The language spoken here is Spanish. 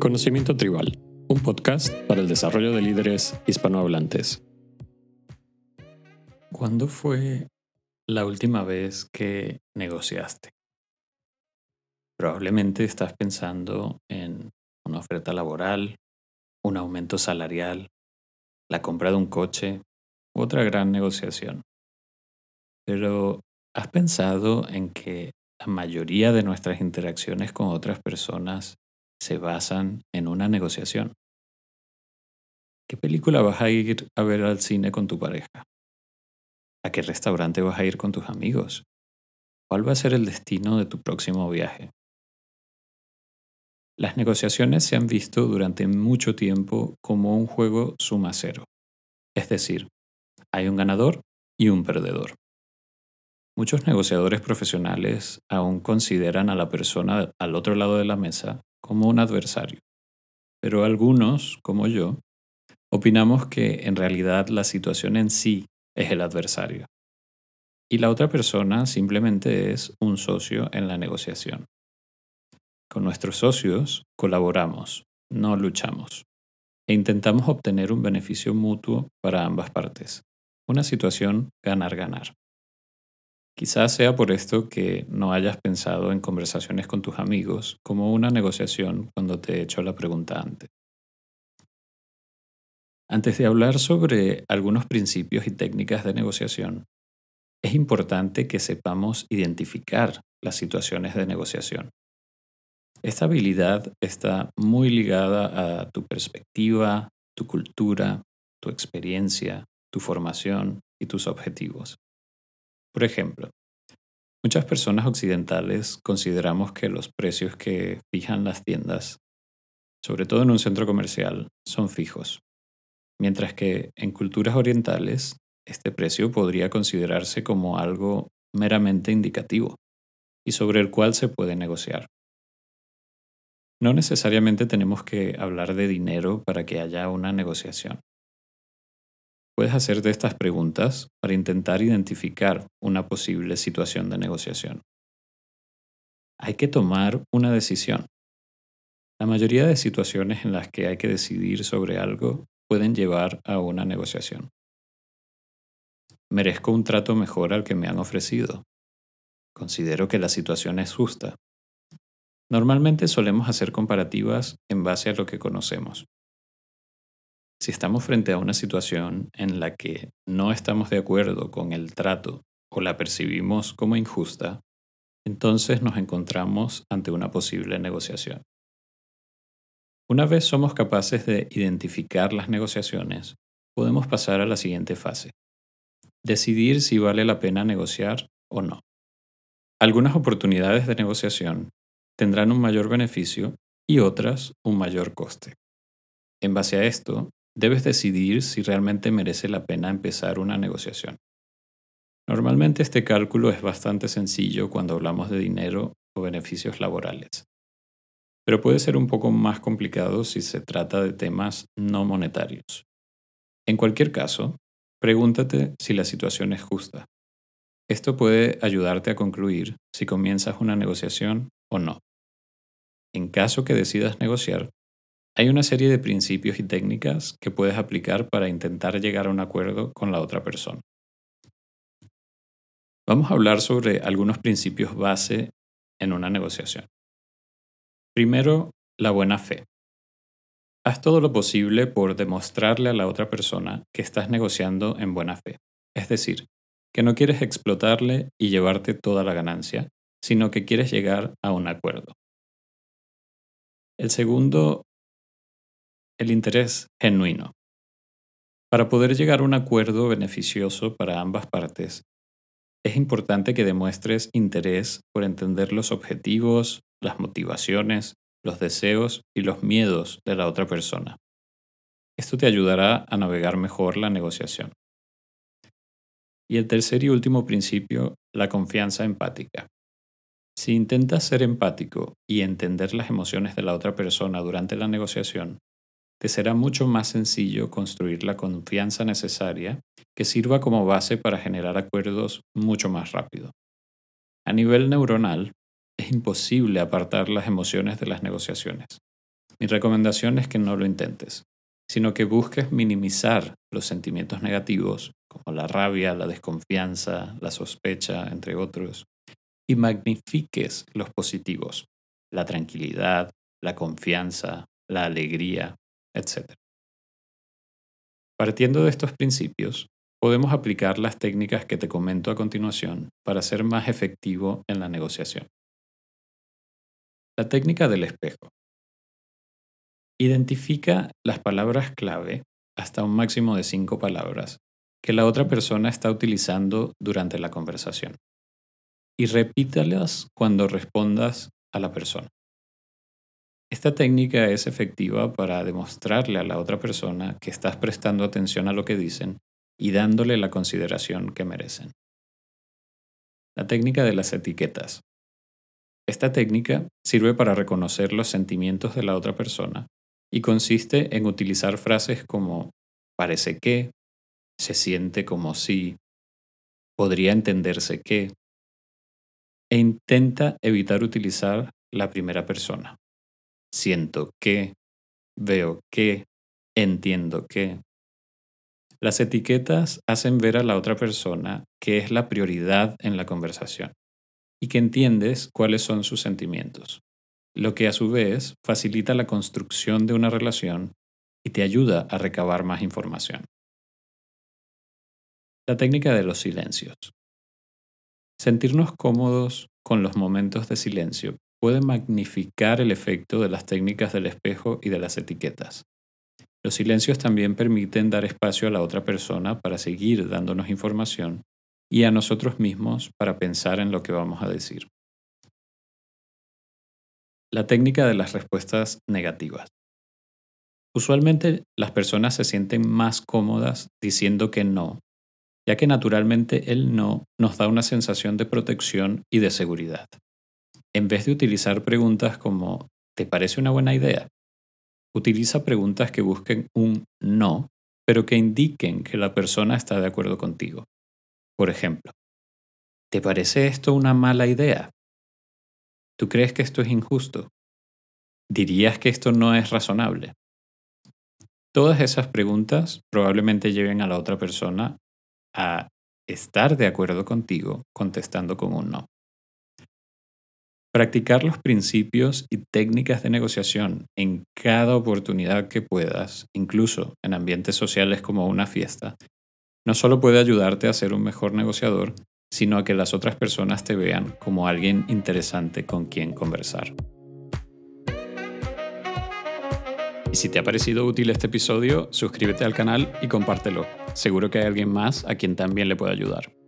Conocimiento Tribal, un podcast para el desarrollo de líderes hispanohablantes. ¿Cuándo fue la última vez que negociaste? Probablemente estás pensando en una oferta laboral, un aumento salarial, la compra de un coche otra gran negociación. Pero ¿has pensado en que la mayoría de nuestras interacciones con otras personas se basan en una negociación? ¿Qué película vas a ir a ver al cine con tu pareja? ¿A qué restaurante vas a ir con tus amigos? ¿Cuál va a ser el destino de tu próximo viaje? Las negociaciones se han visto durante mucho tiempo como un juego suma cero. Es decir, hay un ganador y un perdedor. Muchos negociadores profesionales aún consideran a la persona al otro lado de la mesa como un adversario, pero algunos, como yo, opinamos que en realidad la situación en sí es el adversario y la otra persona simplemente es un socio en la negociación. Con nuestros socios colaboramos, no luchamos, e intentamos obtener un beneficio mutuo para ambas partes, una situación ganar-ganar. Quizás sea por esto que no hayas pensado en conversaciones con tus amigos como una negociación cuando te he hecho la pregunta antes. Antes de hablar sobre algunos principios y técnicas de negociación, es importante que sepamos identificar las situaciones de negociación. Esta habilidad está muy ligada a tu perspectiva, tu cultura, tu experiencia, tu formación y tus objetivos. Por ejemplo, muchas personas occidentales consideramos que los precios que fijan las tiendas, sobre todo en un centro comercial, son fijos, mientras que en culturas orientales este precio podría considerarse como algo meramente indicativo y sobre el cual se puede negociar. No necesariamente tenemos que hablar de dinero para que haya una negociación. Puedes hacerte estas preguntas para intentar identificar una posible situación de negociación. Hay que tomar una decisión. La mayoría de situaciones en las que hay que decidir sobre algo pueden llevar a una negociación. ¿Merezco un trato mejor al que me han ofrecido? Considero que la situación es justa. Normalmente solemos hacer comparativas en base a lo que conocemos. Si estamos frente a una situación en la que no estamos de acuerdo con el trato o la percibimos como injusta, entonces nos encontramos ante una posible negociación. Una vez somos capaces de identificar las negociaciones, podemos pasar a la siguiente fase. Decidir si vale la pena negociar o no. Algunas oportunidades de negociación tendrán un mayor beneficio y otras un mayor coste. En base a esto, debes decidir si realmente merece la pena empezar una negociación. Normalmente este cálculo es bastante sencillo cuando hablamos de dinero o beneficios laborales, pero puede ser un poco más complicado si se trata de temas no monetarios. En cualquier caso, pregúntate si la situación es justa. Esto puede ayudarte a concluir si comienzas una negociación o no. En caso que decidas negociar, hay una serie de principios y técnicas que puedes aplicar para intentar llegar a un acuerdo con la otra persona. Vamos a hablar sobre algunos principios base en una negociación. Primero, la buena fe. Haz todo lo posible por demostrarle a la otra persona que estás negociando en buena fe. Es decir, que no quieres explotarle y llevarte toda la ganancia, sino que quieres llegar a un acuerdo. El segundo, el interés genuino. Para poder llegar a un acuerdo beneficioso para ambas partes, es importante que demuestres interés por entender los objetivos, las motivaciones, los deseos y los miedos de la otra persona. Esto te ayudará a navegar mejor la negociación. Y el tercer y último principio, la confianza empática. Si intentas ser empático y entender las emociones de la otra persona durante la negociación, te será mucho más sencillo construir la confianza necesaria que sirva como base para generar acuerdos mucho más rápido. A nivel neuronal, es imposible apartar las emociones de las negociaciones. Mi recomendación es que no lo intentes, sino que busques minimizar los sentimientos negativos, como la rabia, la desconfianza, la sospecha, entre otros, y magnifiques los positivos, la tranquilidad, la confianza, la alegría, etc. Partiendo de estos principios, podemos aplicar las técnicas que te comento a continuación para ser más efectivo en la negociación. La técnica del espejo. Identifica las palabras clave hasta un máximo de cinco palabras que la otra persona está utilizando durante la conversación y repítalas cuando respondas a la persona. Esta técnica es efectiva para demostrarle a la otra persona que estás prestando atención a lo que dicen y dándole la consideración que merecen. La técnica de las etiquetas. Esta técnica sirve para reconocer los sentimientos de la otra persona y consiste en utilizar frases como parece que, se siente como si, podría entenderse que, e intenta evitar utilizar la primera persona siento que, veo que, entiendo que. Las etiquetas hacen ver a la otra persona que es la prioridad en la conversación y que entiendes cuáles son sus sentimientos, lo que a su vez facilita la construcción de una relación y te ayuda a recabar más información. La técnica de los silencios. Sentirnos cómodos con los momentos de silencio puede magnificar el efecto de las técnicas del espejo y de las etiquetas. Los silencios también permiten dar espacio a la otra persona para seguir dándonos información y a nosotros mismos para pensar en lo que vamos a decir. La técnica de las respuestas negativas. Usualmente las personas se sienten más cómodas diciendo que no, ya que naturalmente el no nos da una sensación de protección y de seguridad en vez de utilizar preguntas como ¿te parece una buena idea? Utiliza preguntas que busquen un no, pero que indiquen que la persona está de acuerdo contigo. Por ejemplo, ¿te parece esto una mala idea? ¿Tú crees que esto es injusto? ¿Dirías que esto no es razonable? Todas esas preguntas probablemente lleven a la otra persona a estar de acuerdo contigo contestando con un no. Practicar los principios y técnicas de negociación en cada oportunidad que puedas, incluso en ambientes sociales como una fiesta, no solo puede ayudarte a ser un mejor negociador, sino a que las otras personas te vean como alguien interesante con quien conversar. Y si te ha parecido útil este episodio, suscríbete al canal y compártelo. Seguro que hay alguien más a quien también le puede ayudar.